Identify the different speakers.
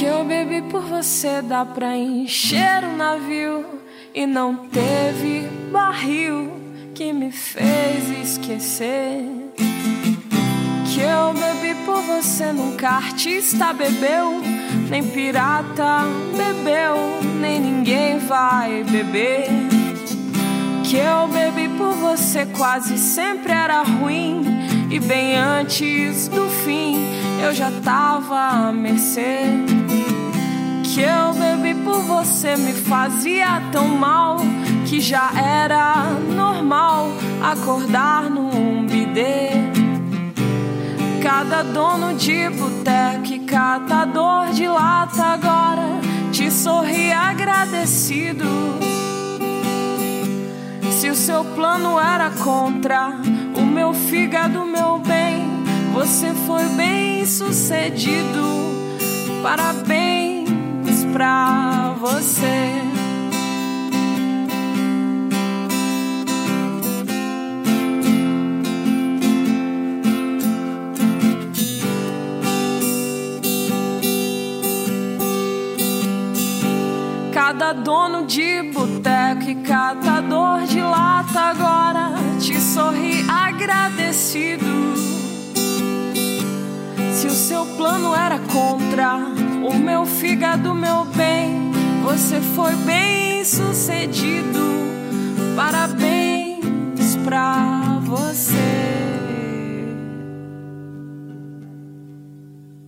Speaker 1: que eu bebi por você dá pra encher um navio. E não teve barril que me fez esquecer. Que eu bebi por você nunca artista bebeu. Nem pirata bebeu nem ninguém vai beber. Que eu bebi por você quase sempre era ruim. E bem antes do fim eu já tava à mercê que eu bebi por você me fazia tão mal que já era normal acordar num bidê. Cada dono de boteco e catador de lata agora te sorri agradecido. Se o seu plano era contra o meu fígado, meu bem, você foi bem sucedido. Parabéns você. Cada dono de boteco e catador de lata agora te sorri agradecido. Se o seu plano era contra o meu fígado, meu bem, você foi bem sucedido.